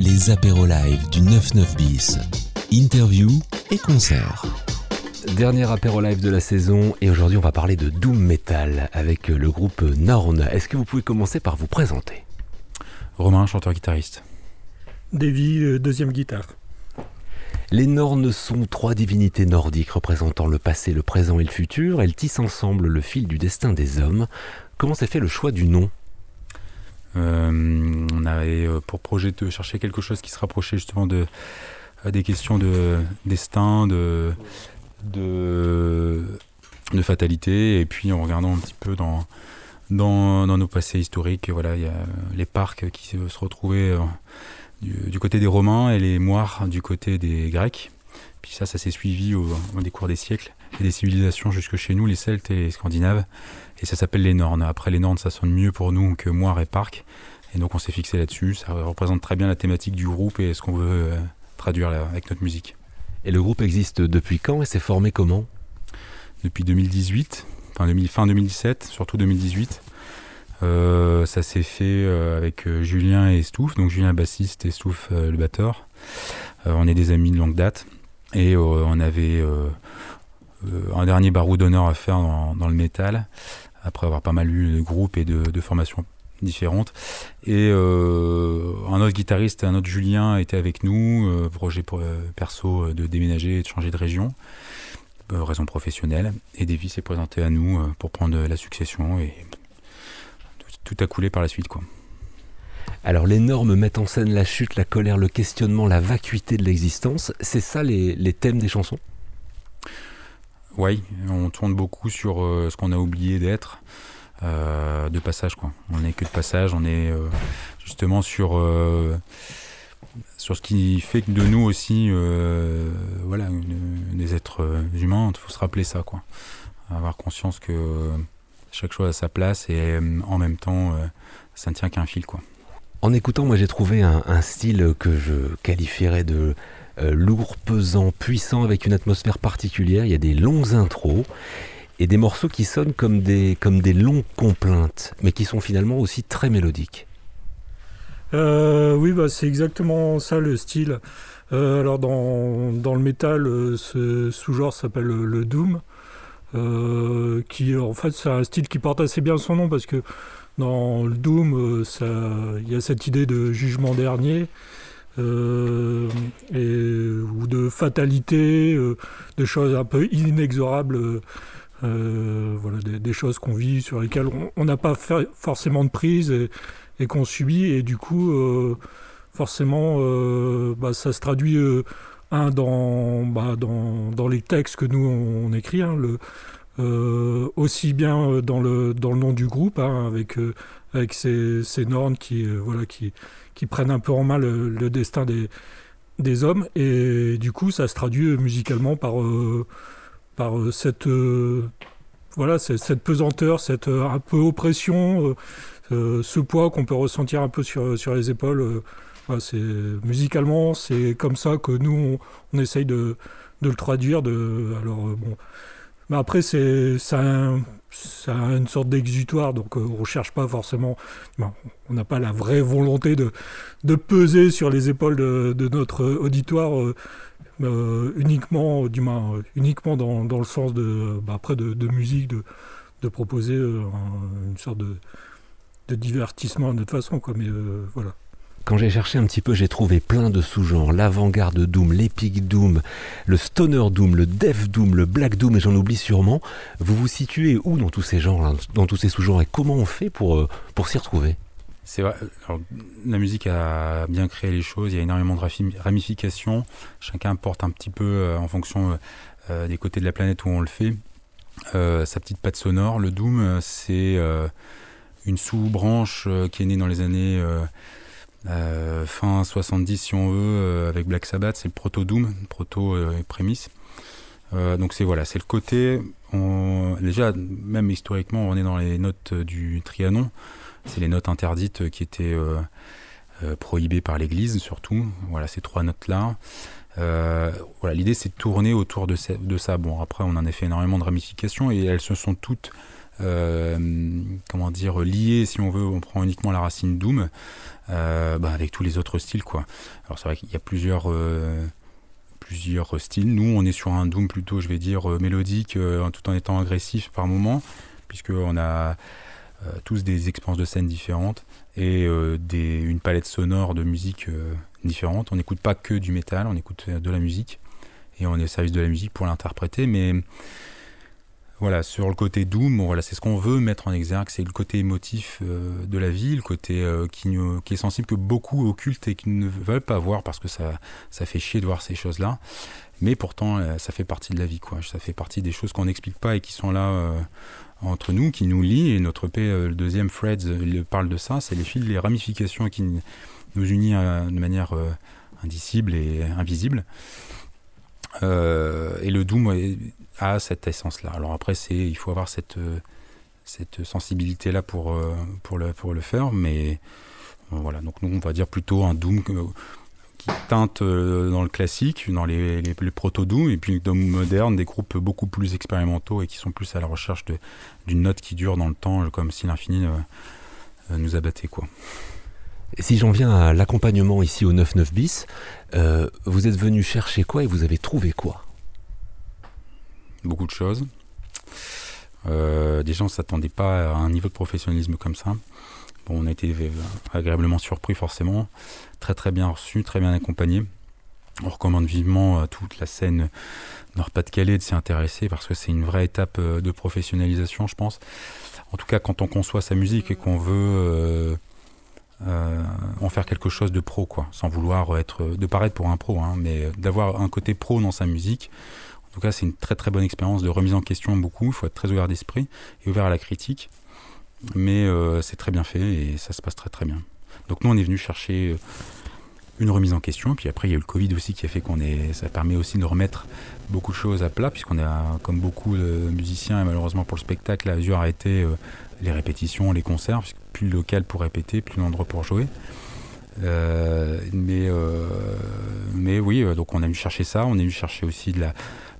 les apéros live du 99 bis. Interview et concert. Dernier apéro live de la saison et aujourd'hui on va parler de Doom Metal avec le groupe Norn. Est-ce que vous pouvez commencer par vous présenter? Romain, chanteur-guitariste. Davy, euh, deuxième guitare. Les Nornes sont trois divinités nordiques représentant le passé, le présent et le futur. Elles tissent ensemble le fil du destin des hommes. Comment s'est fait le choix du nom? On avait euh, pour projet de chercher quelque chose qui se rapprochait justement de euh, des questions de destin, de, de fatalité, et puis en regardant un petit peu dans dans, nos passés historiques, voilà, il y a les parcs qui se, retrouvaient euh, du, du côté des Romains et les moires du côté des Grecs. Puis ça, ça s'est suivi au, au décours des siècles et des civilisations jusque chez nous, les Celtes et les Scandinaves. Et ça s'appelle les Nornes. Après, les Nornes, ça sonne mieux pour nous que moire et parc. Et donc, on s'est fixé là-dessus. Ça représente très bien la thématique du groupe et ce qu'on veut euh, traduire là, avec notre musique. Et le groupe existe depuis quand et s'est formé comment? Depuis 2018, enfin 2000, fin 2017, surtout 2018. Euh, ça s'est fait euh, avec Julien et Stouff, donc Julien bassiste et Stouff le batteur. Euh, on est des amis de longue date et euh, on avait un dernier barreau d'honneur à faire dans, dans le métal, après avoir pas mal eu de groupes et de, formations différentes. Et euh, un autre guitariste, un autre Julien était avec nous, euh, projet euh, perso de déménager et de changer de région, raison professionnelle. Et Davy s'est présenté à nous pour prendre la succession et tout, a coulé par la suite. quoi. Alors les normes mettent en scène la chute, la colère, le questionnement, la vacuité de l'existence. C'est ça les thèmes des chansons? Oui, on tourne beaucoup sur euh, ce qu'on a oublié d'être, euh, de passage quoi. On n'est que de passage, on est euh, justement sur sur ce qui fait de nous aussi, voilà, des êtres humains. Il faut se rappeler ça quoi, avoir conscience que chaque chose a sa place et en même temps, ça ne tient qu'à un fil quoi. En écoutant, moi j'ai trouvé un, un style que je qualifierais de euh, lourd, pesant, puissant, avec une atmosphère particulière. Il y a des longues intros et des morceaux qui sonnent comme des, comme des longues complaintes, mais qui sont finalement aussi très mélodiques. Euh, oui, bah, c'est exactement ça le style. Euh, alors dans, dans le métal, ce sous-genre s'appelle le, doom, qui en fait c'est un style qui porte assez bien son nom parce que dans le doom, il y a cette idée de jugement dernier. Euh, ou de fatalité, euh, de choses un peu inexorables, euh, euh, voilà, des, choses qu'on vit sur lesquelles on- n'a pas forcément de prise et, qu'on subit. Et du coup forcément bah, ça se traduit un dans, bah, dans dans les textes que nous on, écrit hein, aussi bien dans le dans le nom du groupe hein, avec avec ces, normes qui voilà qui qui prennent un peu en main le, destin des des hommes et du coup ça se traduit musicalement par euh, par euh, cette euh, voilà cette, pesanteur cette un peu oppression ce poids qu'on peut ressentir un peu sur, sur les épaules. c'est musicalement, c'est comme ça que nous on, essaye de, de le traduire. De, alors bon, mais après c'est a, un- ça a une sorte d'exutoire, donc euh, on cherche pas forcément. on n'a pas la vraie volonté de, peser sur les épaules de, notre auditoire. euh, euh, uniquement, du moins, uniquement dans, le sens de, bah, après de, musique, de, proposer un- une sorte de, divertissement à notre façon, quoi. Mais voilà. Quand j'ai cherché un petit peu, j'ai trouvé plein de sous-genres. L'avant-garde Doom, l'Epic Doom, le Stoner Doom, le Death Doom, le Black Doom, et j'en oublie sûrement. Vous vous situez où dans tous ces genres, dans tous ces sous-genres, et comment on fait pour, euh, pour s'y retrouver? C'est vrai. La musique a bien créé les choses. Il y a énormément de ramifications. Chacun porte un petit peu euh, en fonction euh, des côtés de la planète où on le fait. sa petite patte sonore. Le doom, c'est une sous-branche qui est née dans les années euh, fin 70 si on veut, euh, avec Black Sabbath. C'est le proto-doom, proto-prémisse. Euh, donc c'est voilà, c'est le côté. Déjà, même historiquement, on est dans les notes du Trianon. C'est les notes interdites qui étaient prohibées par l'Église, surtout. Voilà, ces trois notes-là. Voilà, l'idée c'est de tourner autour de ça. Bon, après, on en a fait énormément de ramifications et elles se sont toutes comment dire, lié, si on veut, on prend uniquement la racine doom, bah, avec tous les autres styles, quoi. Alors c'est vrai qu'il y a plusieurs plusieurs styles. Nous, on est sur un doom plutôt, je vais dire, mélodique, tout en étant agressif par moment, puisqu'on a tous des expériences de scène différentes et une palette sonore de musique différente. On n'écoute pas que du métal, on écoute de la musique et on est au service de la musique pour l'interpréter. Mais voilà, sur le côté doom, voilà, c'est ce qu'on veut mettre en exergue, c'est le côté émotif euh, de la vie, le côté euh, qui, est sensible que beaucoup occultent et qui ne veulent pas voir parce que ça, fait chier de voir ces choses-là. Mais pourtant, euh, ça fait partie de la vie, quoi. Ça fait partie des choses qu'on n'explique pas et qui sont là entre nous, qui nous lient. Et notre P, le deuxième Freds, il parle de ça. C'est les fils, les ramifications qui nous unissent de manière indicible et invisible. Euh, et le Doom a cette essence-là. Alors après, c'est, il faut avoir cette, euh, cette sensibilité-là pour, euh, pour, le, pour le faire, mais voilà. Donc nous, on va dire plutôt un Doom qui teinte dans le classique, dans les, les, proto-Doom, et puis Doom moderne, des groupes beaucoup plus expérimentaux et qui sont plus à la recherche d'une note qui dure dans le temps, comme si l'infini nous abattait, quoi. Si j'en viens à l'accompagnement ici au 99 bis, euh, vous êtes venu chercher quoi et vous avez trouvé quoi? Beaucoup de choses. Euh, des gens ne s'attendaient pas à un niveau de professionnalisme comme ça. On a été agréablement surpris forcément, très très bien reçu, très bien accompagné. On recommande vivement à toute la scène Nord-Pas-de-Calais de s'y intéresser parce que c'est une vraie étape euh, de professionnalisation, je pense. En tout cas, quand on conçoit sa musique et qu'on veut euh, en faire quelque chose de pro, quoi, sans vouloir être, de paraître pour un pro, hein, mais d'avoir un côté pro dans sa musique. En tout cas, c'est une très très bonne expérience de remise en question beaucoup. Il faut être très ouvert d'esprit et ouvert à la critique, mais euh, c'est très bien fait et ça se passe très très bien. Donc nous, on est venu chercher euh, une remise en question. Puis après, il y a eu le Covid aussi qui a fait qu'on est. Ça permet aussi de remettre beaucoup de choses à plat, puisqu'on a, comme beaucoup de musiciens, et malheureusement pour le spectacle, a dû arrêter les répétitions, les concerts, plus local pour répéter, plus l'endroit pour jouer. Euh, mais, euh, mais oui, euh, donc on a dû chercher ça, on a dû chercher aussi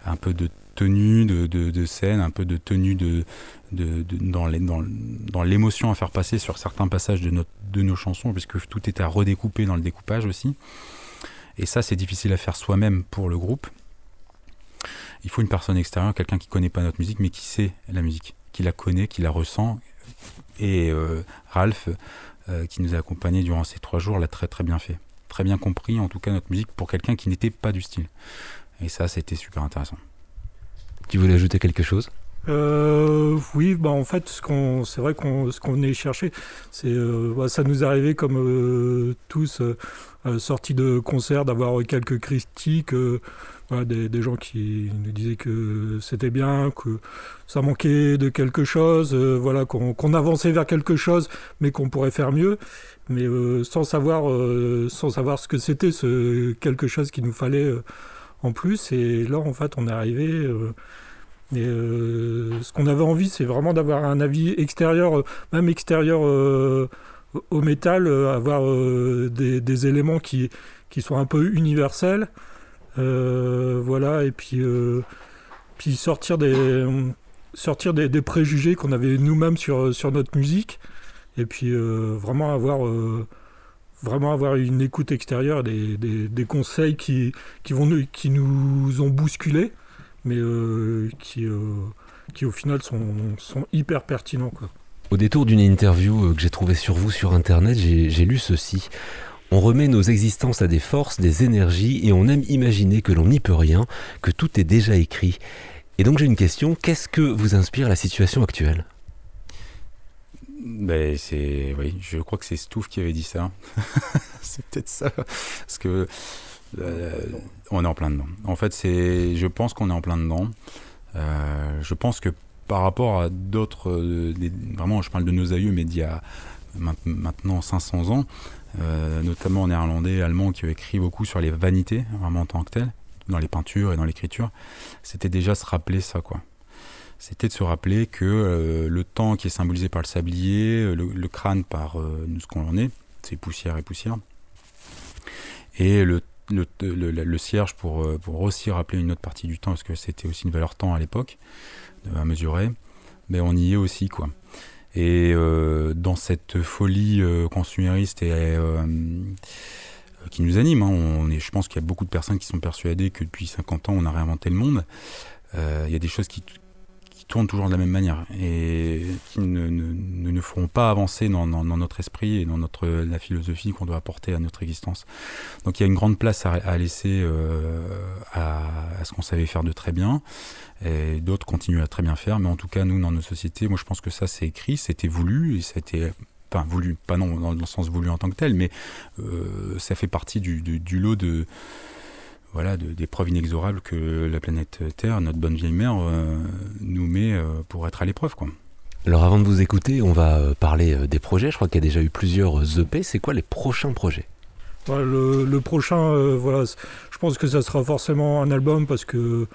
un peu de tenue de, scène, un peu de tenue de, dans, l'émotion à faire passer sur certains passages de nos chansons, puisque tout est à redécouper dans le découpage aussi. Et ça, c'est difficile à faire soi-même pour le groupe. Il faut une personne extérieure, quelqu'un qui connaît pas notre musique, mais qui sait la musique, qui la connaît, qui la ressent, et euh, Ralph, euh, qui nous a accompagnés durant ces trois jours, l'a très très bien fait. Très bien compris, en tout cas, notre musique pour quelqu'un qui n'était pas du style. Et ça, c'était super intéressant. Tu voulais ajouter quelque chose? Euh, oui, bah en fait, ce qu'on, c'est vrai qu'on, ce qu'on venait chercher, c'est, bah, ça nous arrivait comme tous sortis de concert d'avoir quelques critiques des, gens qui nous disaient que c'était bien, que ça manquait de quelque chose, euh, voilà, qu'on avançait vers quelque chose, mais qu'on pourrait faire mieux, mais euh, sans, savoir, euh, sans savoir ce que c'était, ce quelque chose qu'il nous fallait en plus. Et là, en fait, on est arrivé. et ce qu'on avait envie, c'est vraiment d'avoir un avis extérieur, même extérieur au métal, avoir des, éléments qui, qui sont un peu universels. Euh, voilà, et puis, euh, puis sortir des, sortir des, préjugés qu'on avait nous-mêmes sur, sur notre musique, et puis euh, vraiment avoir vraiment avoir une écoute extérieure, des, des, conseils qui, qui, vont, qui nous ont bousculés, mais qui, qui au final sont, sont hyper pertinents. Quoi. Au détour d'une interview que j'ai trouvée sur vous sur Internet, j'ai lu ceci. On remet nos existences à des forces, des énergies, et on aime imaginer que l'on n'y peut rien, que tout est déjà écrit. Et donc j'ai une question, qu'est-ce que vous inspire la situation actuelle? Ben, c'est oui, je crois que c'est Stouff qui avait dit ça. c'est peut-être ça parce que euh, on est en plein dedans. En fait, c'est je pense qu'on est en plein dedans. Euh, je pense que par rapport à d'autres euh, vraiment je parle de nos aïeux mais d'il y a maintenant 500 ans, euh, notamment néerlandais, allemand, qui ont écrit beaucoup sur les vanités, vraiment en tant que tel, dans les peintures et dans l'écriture, c'était déjà se rappeler ça, quoi. C'était de se rappeler que euh, le temps qui est symbolisé par le sablier, le, crâne par euh, ce qu'on en est, c'est poussière et poussière, et le, le, le, cierge pour, pour aussi rappeler une autre partie du temps, parce que c'était aussi une valeur temps à l'époque, à mesurer. ben on y est aussi quoi. Et dans cette folie consumériste et qui nous anime, hein, on je pense qu'il y a beaucoup de personnes qui sont persuadées que depuis 50 ans on a réinventé le monde. Il y a des choses qui, tournent toujours de la même manière et qui ne, ne, ne feront pas avancer dans, dans, notre esprit et dans notre, la philosophie qu'on doit apporter à notre existence. Donc il y a une grande place à, laisser euh, à, ce qu'on savait faire de très bien et d'autres continuent à très bien faire, mais en tout cas nous dans nos sociétés, moi je pense que ça c'est écrit, c'était voulu et ça a été enfin voulu, pas non dans le sens voulu en tant que tel, mais euh, ça fait partie du, du lot de voilà, des preuves inexorables que la planète Terre, notre bonne vieille mère, euh, nous met euh, pour être à l'épreuve. quoi. Alors avant de vous écouter, on va euh, parler des projets. Je crois qu'il y a déjà eu plusieurs EP. C'est quoi les prochains projets? Le, prochain, voilà, je pense que ça sera forcément un album parce que,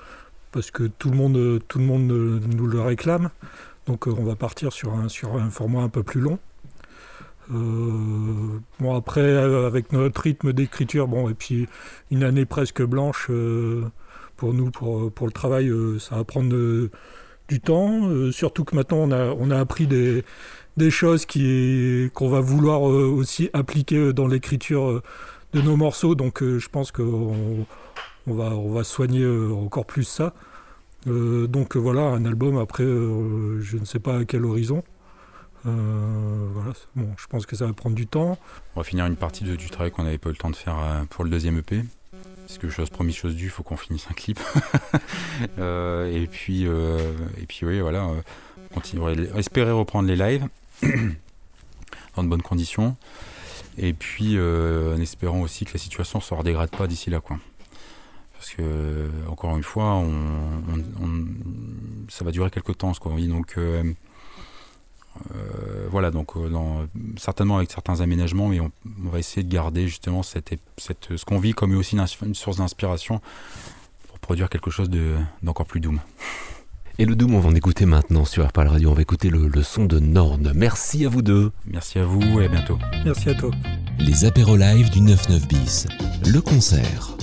parce que tout, le monde, tout le monde nous le réclame. Donc on va partir sur un, sur un format un peu plus long. Euh, bon après euh, avec notre rythme d'écriture bon et puis une année presque blanche euh, pour nous pour, pour le travail ça va prendre du temps. Surtout que maintenant on a, on a appris des, des choses qui qu'on va vouloir aussi appliquer dans l'écriture de nos morceaux. Donc je pense qu'on on va, on va soigner encore plus ça. Donc voilà un album après je ne sais pas à quel horizon euh, voilà, je pense que ça va prendre du temps. On va finir une partie du travail qu'on n'avait pas eu le temps de faire euh, pour le deuxième EP. Parce que chose promise, chose due, il faut qu'on finisse un clip. Euh, et puis, et puis oui, voilà, continuer, espérer reprendre les lives dans de bonnes conditions. Et puis, en espérant aussi que la situation ne se redégrade pas d'ici là, quoi. Parce que, encore une fois, ça va durer quelques temps, ce qu'on dit. Donc, euh, voilà, donc euh, certainement avec certains aménagements, mais on, va essayer de garder justement cette, cette, ce qu'on vit comme aussi une, source d'inspiration pour produire quelque chose d'encore plus doom. Et le Doom, on va en écouter maintenant sur Airpal Radio. On va écouter le, le, son de Nord. Merci à vous deux. Merci à vous et à bientôt. Merci à toi. Les apéros live du 99 bis. Le concert.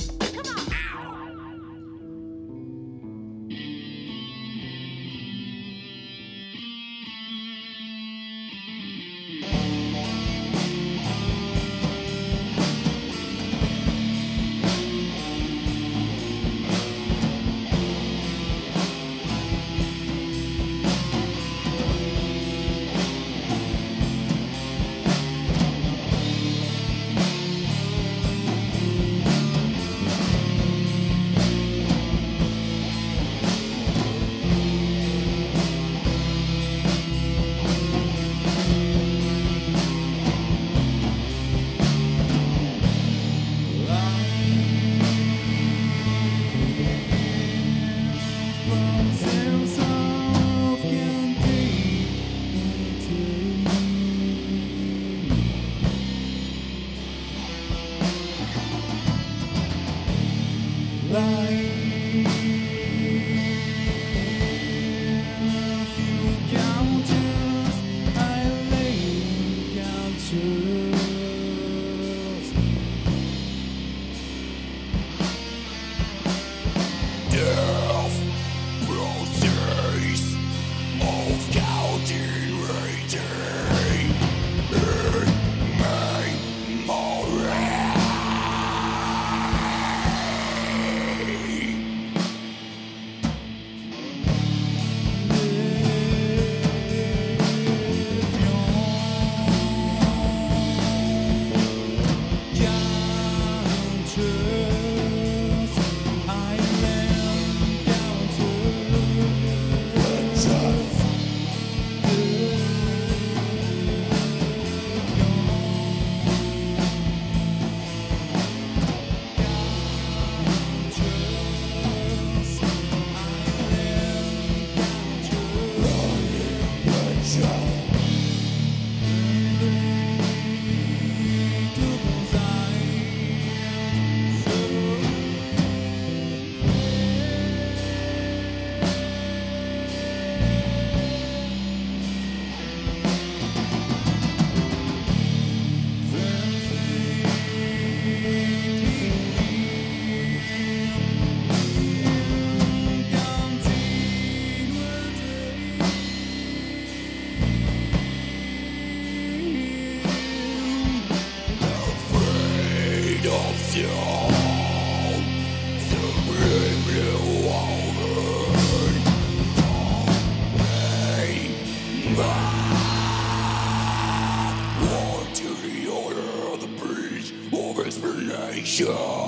show.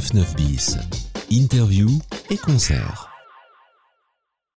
99 bis. Interview et concert.